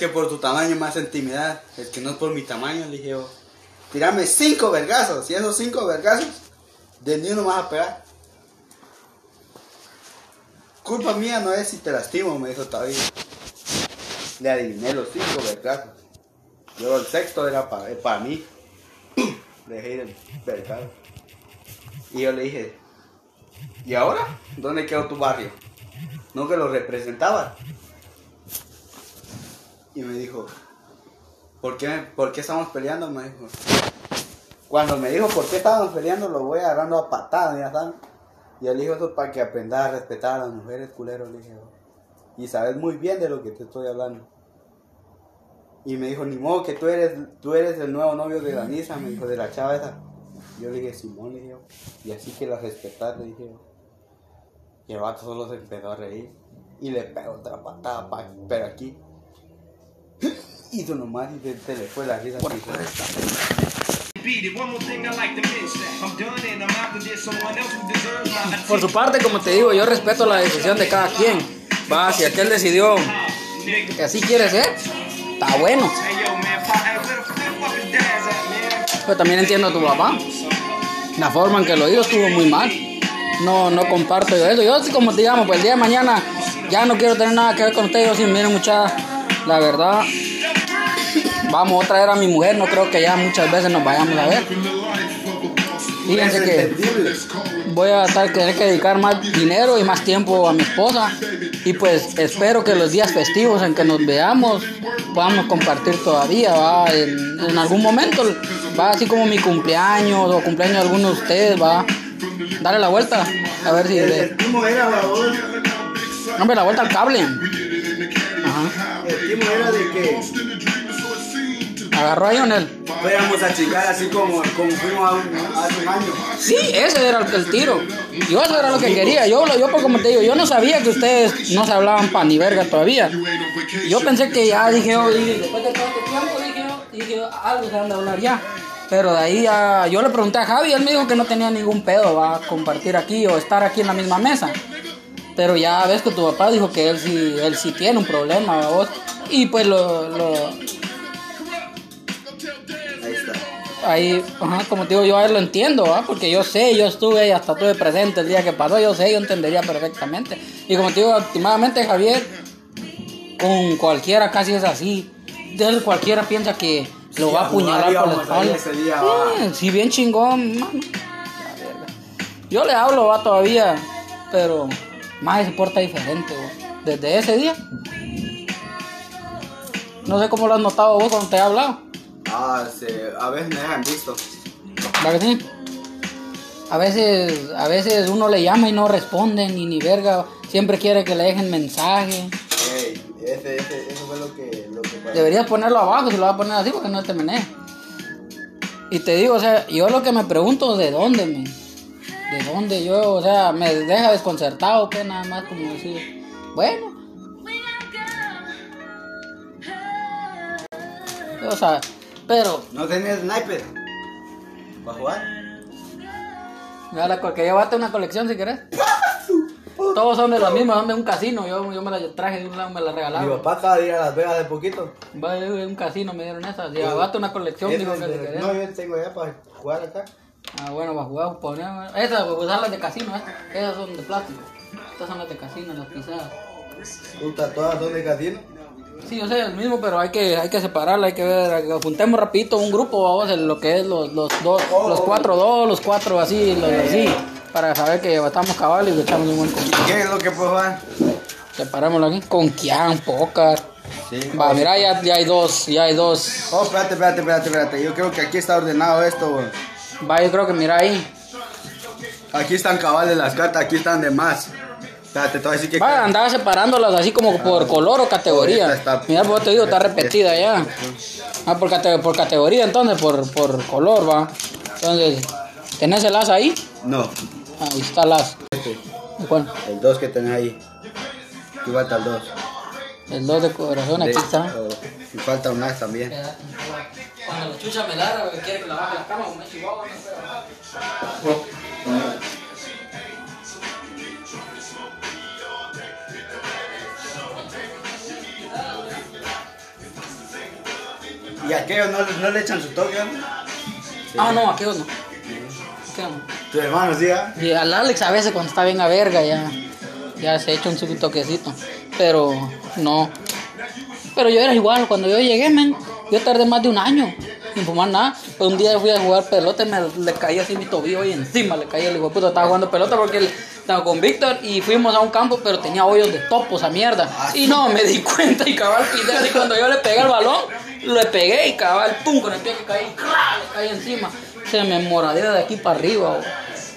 que por tu tamaño más intimidad. Es que no es por mi tamaño, le dije yo. Tirame cinco vergazos. Y esos cinco vergazos, de ni uno vas a pegar. Culpa mía no es si te lastimo, me dijo todavía. Le adiviné los cinco vergazos. Luego el sexto era para, para mí. Dejé ir el vergazo. Y yo le dije, ¿y ahora? ¿Dónde quedó tu barrio? No que lo representaba. Y me dijo, ¿por qué, ¿por qué estamos peleando? Me dijo. Cuando me dijo por qué estábamos peleando, lo voy agarrando a patadas, ya saben. Y él dijo eso para que aprendas a respetar a las mujeres, culero, le dije. Y sabes muy bien de lo que te estoy hablando. Y me dijo, ni modo que tú eres, tú eres el nuevo novio de Danisa, me dijo, de la chava esa. Yo le dije, Simón, le dije, y así que la respetar, le dije. Y el vato solo se empezó a reír. Y le pegó otra patada, pa, pero aquí. Y se, se le fue la risa. my attention. Por su parte, como te digo, yo respeto la decisión de cada quien. Va, si aquel decidió que así quiere ser, está bueno. Pero también entiendo a tu papá. La forma en que lo hizo estuvo muy mal. No, no comparto yo eso. Yo, así como te llamo, pues el día de mañana ya no quiero tener nada que ver con usted. Yo sí, miren, mucha, la verdad. Vamos a traer a mi mujer. No creo que ya muchas veces nos vayamos a ver. Fíjense que voy a tener que dedicar más dinero y más tiempo a mi esposa. Y pues espero que los días festivos en que nos veamos podamos compartir todavía, ¿va? En, en algún momento, va así como mi cumpleaños o cumpleaños de alguno de ustedes, va. Dale la vuelta, a ver si... Babón. hombre, la vuelta al cable. Ajá. El timo era de que Agarró a Lionel. fuéramos a chingar así como, como fuimos a un- hace un año. Sí, ese era el, el tiro. Yo eso era lo que quería. Yo, yo pues, como te digo, yo no sabía que ustedes no se hablaban pan ni verga todavía. Yo pensé que ya dije, yo, dije, después de todo este tiempo, dije yo, dije yo, algo se han de hablar ya. Pero de ahí ya, yo le pregunté a Javi él me dijo que no tenía ningún pedo, va a compartir aquí o estar aquí en la misma mesa. Pero ya ves que tu papá dijo que él sí, él sí tiene un problema, ¿va vos. Y pues lo, lo, ahí, ajá, como te digo, yo a él lo entiendo, ¿va? porque yo sé, yo estuve y hasta estuve presente el día que pasó, yo sé, yo entendería perfectamente. Y como te digo, últimamente Javier, con cualquiera casi es así. Él cualquiera piensa que lo Sí, va a apuñalar por la espalda. Sí, sí, bien chingón, mano. Yo le hablo, va todavía, pero más se porta diferente, va. Desde ese día. No sé cómo lo has notado vos cuando te he hablado. Ah, a veces me dejan visto. ¿Va que sí? A veces, a veces uno le llama y no responde ni ni verga. Siempre quiere que le dejen mensaje. Ey, ese, ese, eso fue lo que, lo que. Deberías ponerlo abajo si lo vas a poner así porque no te menee. Y te digo, o sea, yo lo que me pregunto de dónde, me. De dónde yo, o sea, me deja desconcertado, que nada más como decir, bueno. O sea, pero ¿No tenés sniper? ¿Para jugar? Mira, la que llévate una colección si querés. Todos son de lo mismo, son de un casino. Yo, yo me la traje de un lado, me la Mi regalaron. papá acaba de ir a Las Vegas de poquito. Va de un casino, me dieron esas. Llévate una colección, digo que si querés. No, yo tengo ya para jugar acá. Ah, bueno, para jugar, ponemos. Esas, pues usar las de casino, estas. Esas son de plástico. Estas son las de casino, las pisadas. Puta, todas son de casino. Sí, yo sé, el mismo, pero hay que, hay que separarla, hay que ver, juntemos rapidito un grupo, vamos, en lo que es los, los dos, los cuatro dos, los cuatro así, los así, para saber que estamos cabales y echamos un buen. ¿Qué es lo que puedo jugar? Separémoslo aquí con Kian, Pócar. Sí. Va, mira, ya, ya hay dos, ya hay dos. Oh, espérate, espérate, espérate, espérate. Yo creo que aquí está ordenado esto, güey. Va, yo creo que mira ahí. Aquí están cabales las cartas, aquí están de más. Espérate, te voy a decir que. Va, andaba separándolas así como por color o categoría. Está- Mira, pues te digo, está repetida ya. Ah, por, cate- por categoría entonces, por, por color, va. Entonces, ¿tenés el as ahí? No, Ahí está el as. este. ¿Cuál? El 2 que tenés ahí. Aquí falta el 2. El 2 de corazón, aquí está. Y falta un as también. Cuando la chucha me ladra, quiere que la baje la cama, es chihuahua, Y aquellos no, le- no le echan su toque, ¿no? Ah, no, aquellos no. Aquellos no. Tu hermano, sí, ¿ah? Y al Alex a veces cuando está bien a verga ya, ya se echa un su toquecito. Pero no. Pero yo era igual, cuando yo llegué, men, yo tardé más de un año sin fumar nada. Pues un día fui a jugar pelota y me le caí así mi tobillo y encima le caí el hijo puta. Estaba jugando pelota porque él estaba con Víctor y fuimos a un campo, pero tenía hoyos de topos a mierda. Y no, me di cuenta y cabal así cuando yo le pegué el balón, le pegué y cabal, pum, con el pie que caí, caí encima. Se me moradera de aquí para arriba,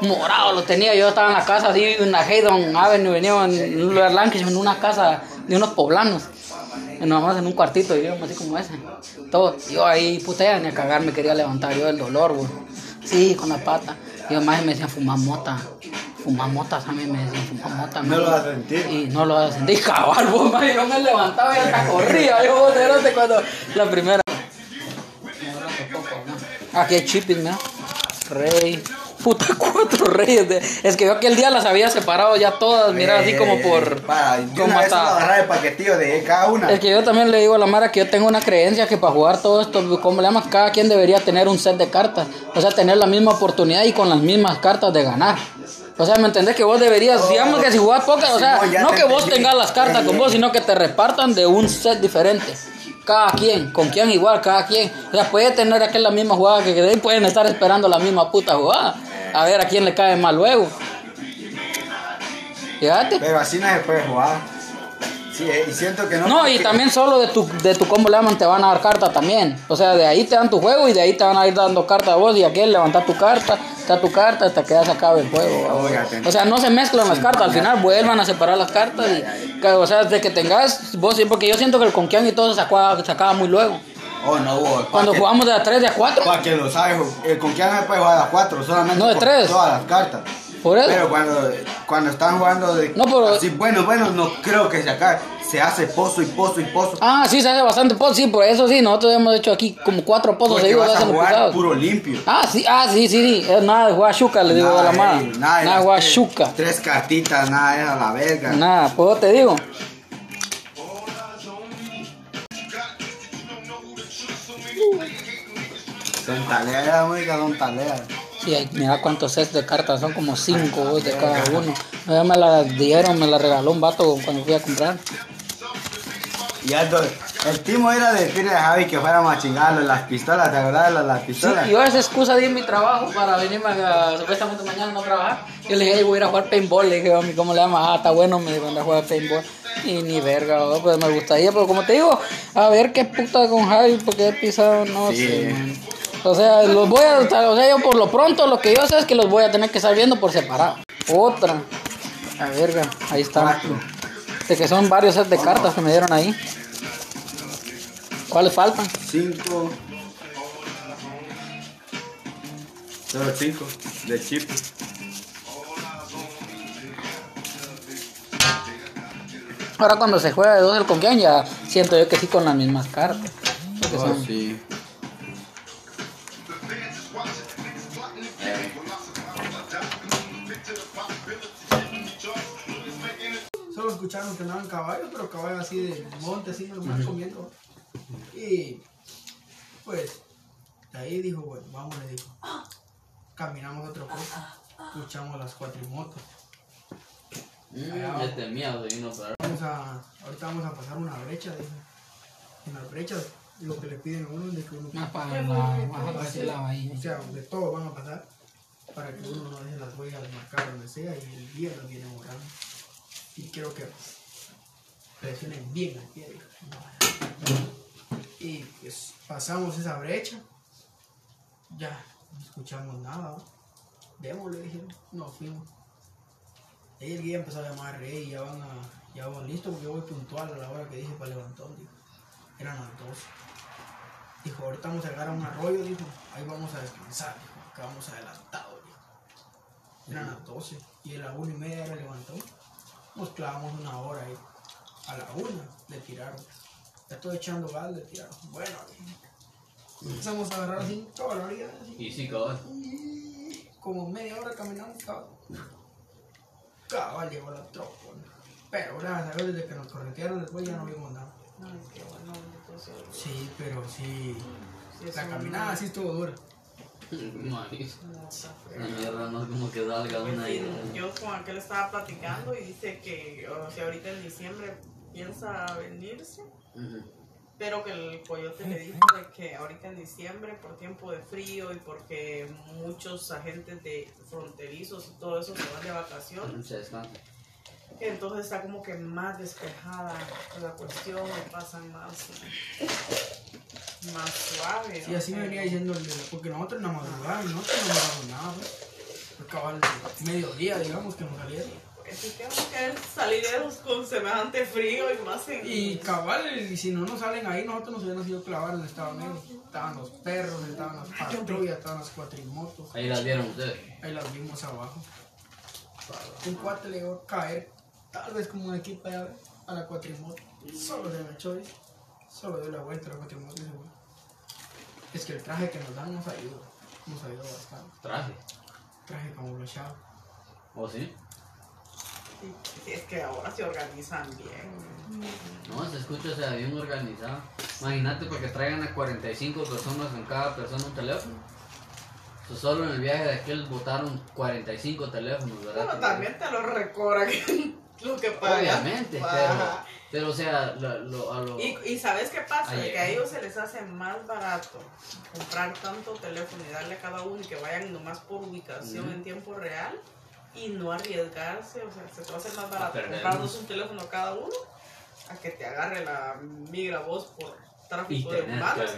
morado lo tenía. Yo estaba en la casa así, en la Haydon Avenue, venía en en una casa de unos poblanos. Nada más en un cuartito vivíamos así como ese. Todo. Yo ahí, puta, ni a cagar me quería levantar yo del dolor, güey. Sí, con la pata. Y además me decían fumar mota. Fumar mota, también me decían fumar mota. No man. lo vas a sentir. Y no lo vas a sentir, cabal, vos, man. Yo me levantaba y hasta corría. Yo, vos, cuando la primera. Aquí hay chipis, mira. Rey. Puta, cuatro reyes. de- Es que yo aquel día las había separado ya todas, mira, así como por. Eh, Para, de como hasta- el paquetillo de cada una. es que yo también le digo a la Mara que yo tengo una creencia que para jugar todo esto, ¿cómo le llamas? Cada quien debería tener un set de cartas. O sea, tener la misma oportunidad y con las mismas cartas de ganar. O sea, ¿me entendés? Que vos deberías, digamos que si jugás póker, o sea, no que vos tengas las cartas con vos, sino que te repartan de un set diferente. Cada quien, con quien igual, cada quien. O sea, puede tener aquella la misma jugada que ahí pueden estar esperando la misma puta jugada. A ver a quién le cae más luego. Fíjate. Pero así no se puede jugar. Sí, eh, y siento que no. No, y también solo de tu, de tu combo le llaman te van a dar carta también. O sea, de ahí te dan tu juego y de ahí te van a ir dando carta a vos y aquel levanta tu carta, está tu carta hasta que ya se acabe el juego. O sea, no se mezclan las cartas, al final vuelvan a separar las cartas y, o sea, de que tengas vos, sí, porque yo siento que el conquian y todo se acaba, se acaba muy luego. Oh, no, hubo. Cuando jugamos de a 3, de a 4, Para que lo sabes, el con quién se puede jugar a cuatro, solamente No, de con tres. todas las cartas. Por eso. Pero cuando, cuando están jugando de. No, pero- Así, bueno, bueno, no creo que se acabe. Se hace pozo y pozo y pozo. Ah, sí, se hace bastante pozo, sí, por eso sí, nosotros hemos hecho aquí como cuatro pozos seguidos, los jugar puro limpio. Ah, sí, ah, sí, sí, sí, nada de jugar chuca, le digo a la Nada, mano. eh, Nada, de de jugar tres- chuca. Tres cartitas, nada, es a la verga. Nada, pues te digo. Son taleas, oiga, son taleas. Sí, hay- mira cuántos sets de cartas, son como cinco de cada uno. Ya me la dieron, me la regaló un vato cuando fui a comprar. Y Aldo, el timo era de decirle a Javi que fuéramos a chingarlo las pistolas, ¿te acuerdas de las, las Sí, pistolas? yo esa excusa di en mi trabajo para venirme a, supuestamente mañana no trabajar. Yo le dije, "Ey, voy a ir a jugar paintball. Le dije, "Mami, ¿cómo le llamas? Ah, está bueno, me dijo, anda a jugar paintball. Y ni verga, ¿no? pues me gustaría, pero como te digo, a ver qué puta con Javi, porque he pisado, no Sí. sé, man. O sea, los voy a, o sea, yo por lo pronto, lo que yo sé es que los voy a tener que estar viendo por separado. Otra. A verga, ahí está. De que son varios sets de cartas que me dieron ahí. ¿Cuáles faltan? Cinco. Solo cinco de chip. Ahora cuando se juega de dos el conquian ya siento yo que sí con las mismas cartas. Porque Oh, son- sí. Escucharon que andaban caballos, pero caballos así de monte, así normal comiendo. Y pues, de ahí dijo, bueno, vamos, le dijo. Caminamos otro poco, escuchamos las cuatrimotos. Este miedo de vino para Vamos a, ahorita vamos a pasar una brecha, dijo. En las brechas, lo que le piden a uno es de que uno Más para la, más para ese lado ahí. o sea, de todo van a pasar para que uno no deje las huellas marcadas donde sea y el día lo viene borrando. Y quiero que presionen bien al pie. dijo. Y pues pasamos esa brecha. Ya, no escuchamos nada. Démosle, dijeron. Nos fuimos. Ahí el guía empezó a llamar Rey y ya van a, ya van listos porque yo voy puntual a la hora que dije para levantón, dijo. Eran las 12. Dijo, ahorita vamos a llegar a un arroyo, dijo, ahí vamos a descansar, dijo, acá vamos adelantados, dijo. Eran las 12 y a la una y media era levantó. Nos clavamos una hora ahí. A la una le tiraron. Ya estoy echando gas, le tiraron. Bueno, dijo. empezamos a agarrar así toda la orilla, así. Y sí, cabrón. Y como media hora caminamos, cabal. Cabal llegó la tropa. ¿no? Pero gracias a Dios, desde que nos corretearon después ya no vimos nada. Ay, qué bueno, bendito sea Dios. Sí, pero sí. Sí, es La un- caminada sí estuvo dura. La mierda no. Es como que salga Pues una sí, idea. yo con aquel estaba platicando y dice que, o sea, ahorita en diciembre piensa venirse, pero que el coyote le dijo de que ahorita en diciembre, por tiempo de frío y porque muchos agentes de fronterizos y todo eso se van de vacaciones, entonces está como que más despejada la cuestión y pasan más, más suave. Sí, así me venía diciendo el de porque nosotros en la madrugada, nosotros no miramos nada, pues. Fue cabal mediodía, digamos, que nos salieron. Así que vamos a querer salir con semejante frío y más en... Y cabal, y si no nos salen ahí, nosotros nos hubiéramos ido a clavar donde estaban ellos. Estaban los perros, estaban las patrullas, estaban las cuatrimotos. Ahí las vieron ustedes. Ahí las vimos abajo. Un cuate le llegó a caer, tal vez como un equipo allá a la cuatrimoto. Solo se agachó y solo dio la vuelta fue. Es que el traje que nos dan nos ayuda, nos ayuda bastante. Traje. Traje como blochado. ¿O sí? Es que ahora se organizan bien. No, se escucha, o sea, bien organizado. Imagínate para que traigan a 45 personas con cada persona un teléfono. Solo en el viaje de aquel votaron 45 teléfonos, ¿verdad? Pero también te lo recobran lo que pagan. Obviamente, pero. Pero o sea, lo, lo- a lo... Y, y ¿sabes qué pasa? De que a ellos se les hace más barato comprar tanto teléfono y darle a cada uno y que vayan nomás por ubicación en tiempo real y no arriesgarse. O sea, se te va a hacer más barato comprarnos un teléfono cada uno a que te agarre la migra voz por y tráfico de tener que humanos.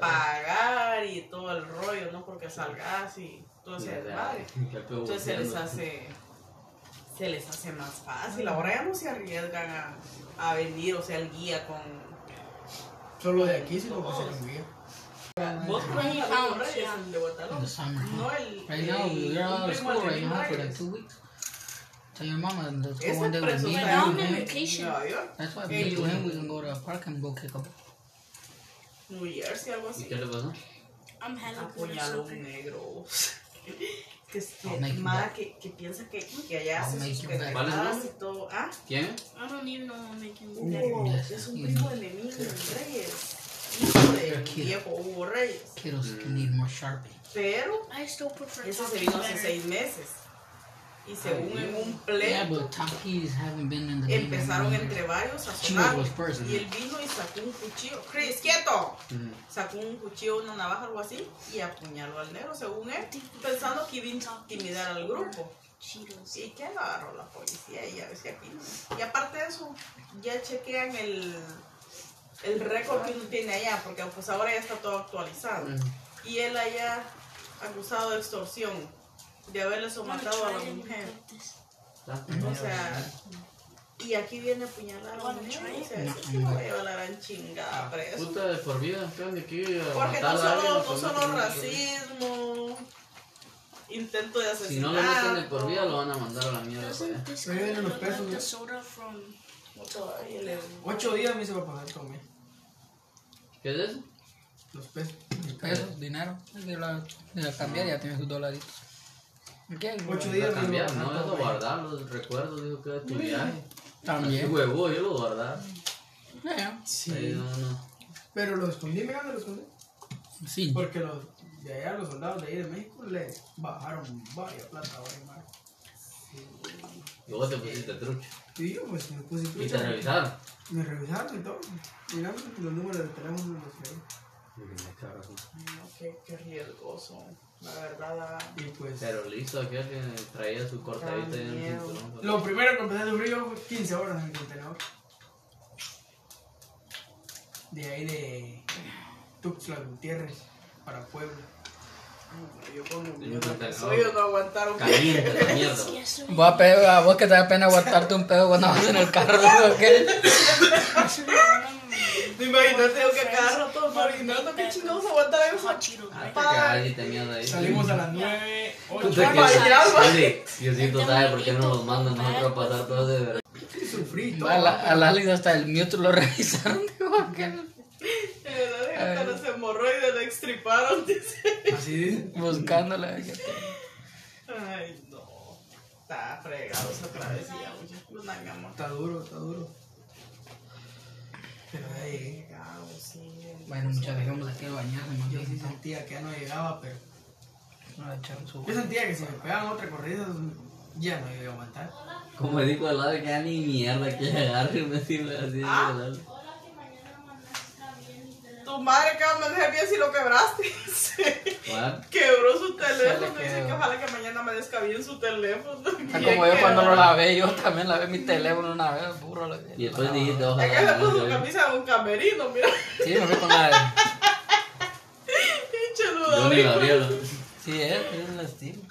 Pagar y todo el rollo, ¿no? Porque salgas y todo ese pego Entonces se les hace se les hace más fácil. Ahora ya no se arriesgan a, a venir, o sea, el guía con Solo de aquí sí lo envía. vos yeah. el de the. No el Right now, we're out of school right now for like two weeks. Tell your mama and let's go Ese one now I'm vacation. That's why me you- we can go to a park and go kick up. New Jersey, algo ¿Y así. qué le pasó? I'm hella Apuñaló un negro. que es I'll que, que, piensa que, que allá hace make sus pendejadas ¿Vale, y todo. Ah, ¿Quién? I don't know I'm making Hugo, es un primo de amigo Reyes. Hijo del viejo Hugo Reyes. Kiddos need more Sharpie. Pero I still prefer ese se vino hace seis meses. Y según en un pleito, empezaron entre varios a sonar. Y él vino y sacó un cuchillo. Chris, quieto. Mm. Sacó un cuchillo, una navaja, algo así, y apuñaló al negro, según él, pensando que iba a intimidar al grupo. ¿Y que lo agarró la policía? Y ya ves que aquí. Y aparte de eso, ya chequean el, el récord que uno tiene allá, porque pues ahora ya está todo actualizado. Mm. Y él allá acusado de extorsión, de haberle somatado a la mujer. O sea, y aquí viene a apuñalar a la mujer. O sea, eso sí lo va a llevar la gran chingada preso. Puta de por vida, ¿qué aquí? Porque no a solo, no pues, solo racismo, intento de Si no asesinato. lo meten de por vida, lo van a mandar a la mierda. pues. This Pero vienen los pesos, Ocho días me se va a pasar todo mes. ¿Qué es eso? Los pesos. Pesos, dinero. De la, de la cambiar ya tienes sus dolaritos. ¿Qué? Ocho días cambiar, no, todo eso guardar los recuerdos, dijo que era tu viaje. Así También. huevo, yo lo guardaba. Ahí Sí. no, no. Pero lo escondí, mira, me lo escondí. Sí. Porque los de allá, los soldados de ahí de México, le bajaron varias plata, varias más. Y vos te pusiste trucha. Y yo, pues me puse Y te trucha. revisaron. Me revisaron y todo. Mirando los números de teléfono los leí. No, qué, qué riesgoso. La verdad, da- Y pues. Pero listo, aquel que traía su cortadita en el cinturón. pues. Lo primero que empecé a sufrir fue 15 horas en el contenedor. De ahí de Tuxtla Gutiérrez para Puebla. yo con el En mío un que contenedor. soy, yo no aguantaron. Caliente la mierda. Voy a, pedir, a vos que te da pena aguantarte un pedo cuando vas en el carro. ¿no? ¿Qué? Imagínate yo que a cada rato marinando, qué chingados aguantar te te mierda ahí. Salimos a las 9, Tú 8 te Ay, quedas. ya, güey. Dile, Diosito sabe por qué no los mandan nosotros a pasar todo de verdad. sufrí todo. A la, a la Alex hasta el Mewtwo lo revisaron. aquel, De verdad, hasta los hemorroides le extriparon. Así. Buscándola. Ay, no. Está fregado esa travesía. Está duro, está duro. Pero ya llegué. Cabo, sí. Bueno, muchas dejamos aquí el bañarse, más Yo sí sentía que ya no llegaba, pero No, echar su- yo sentía que si me pegaban otra corrida ya no iba a aguantar. Como dijo al lado que ya ni mierda que agarre me sirve así. Ah. ¿verdad? Tu madre acaba de mensaje bien si lo quebraste. Sí. What? Quebró su teléfono. Dice que ojalá que mañana me descabille su teléfono. Está como yo cuando lo lavé, yo también lavé mi teléfono una vez, puro lo Y después dijiste, ojalá. Es que se puso su no, camisa de un camerino, mira. Sí, me fui con la. Pinche Yo ni la Ludovico. abrieron. Sí, es, es el estilo.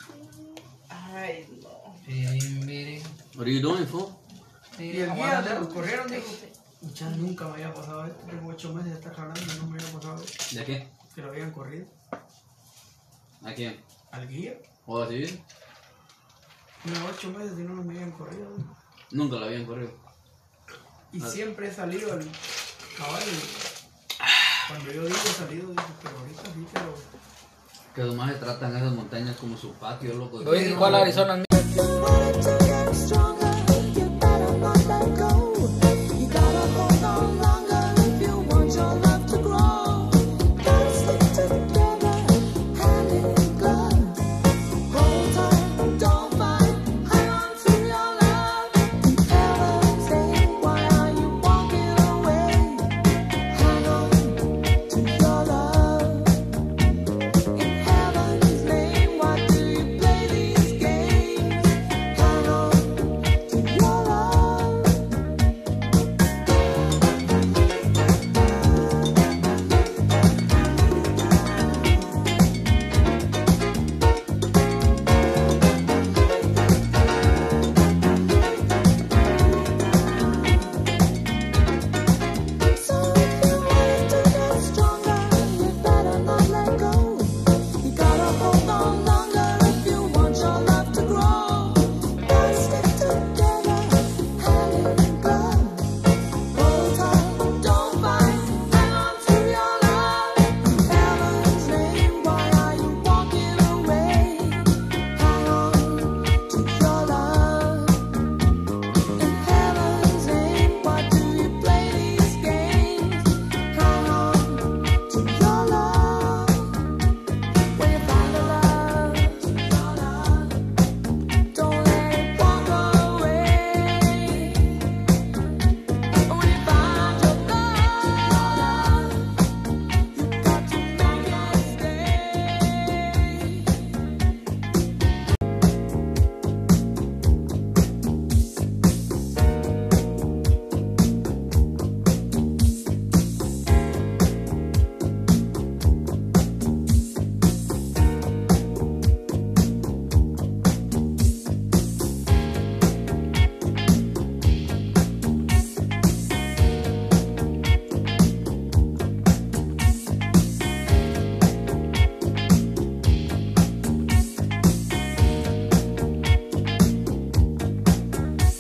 Ay, no. Birin, birin. What are you doing, fool? Y Sí, el día los corrieron, dijo, muchas nunca me había pasado esto. Tengo ocho meses de estar jalando y no me había pasado esto. ¿De qué? Que lo habían corrido. ¿A quién? Al guía. ¿O así? Mira, ocho meses y no me habían corrido. Nunca lo habían corrido. Y Ah. siempre he salido al caballo. Cuando yo digo he salido, digo, pero ahorita sí, pero. Que además se tratan esas montañas como su patio, loco. Voy igual a Arizona.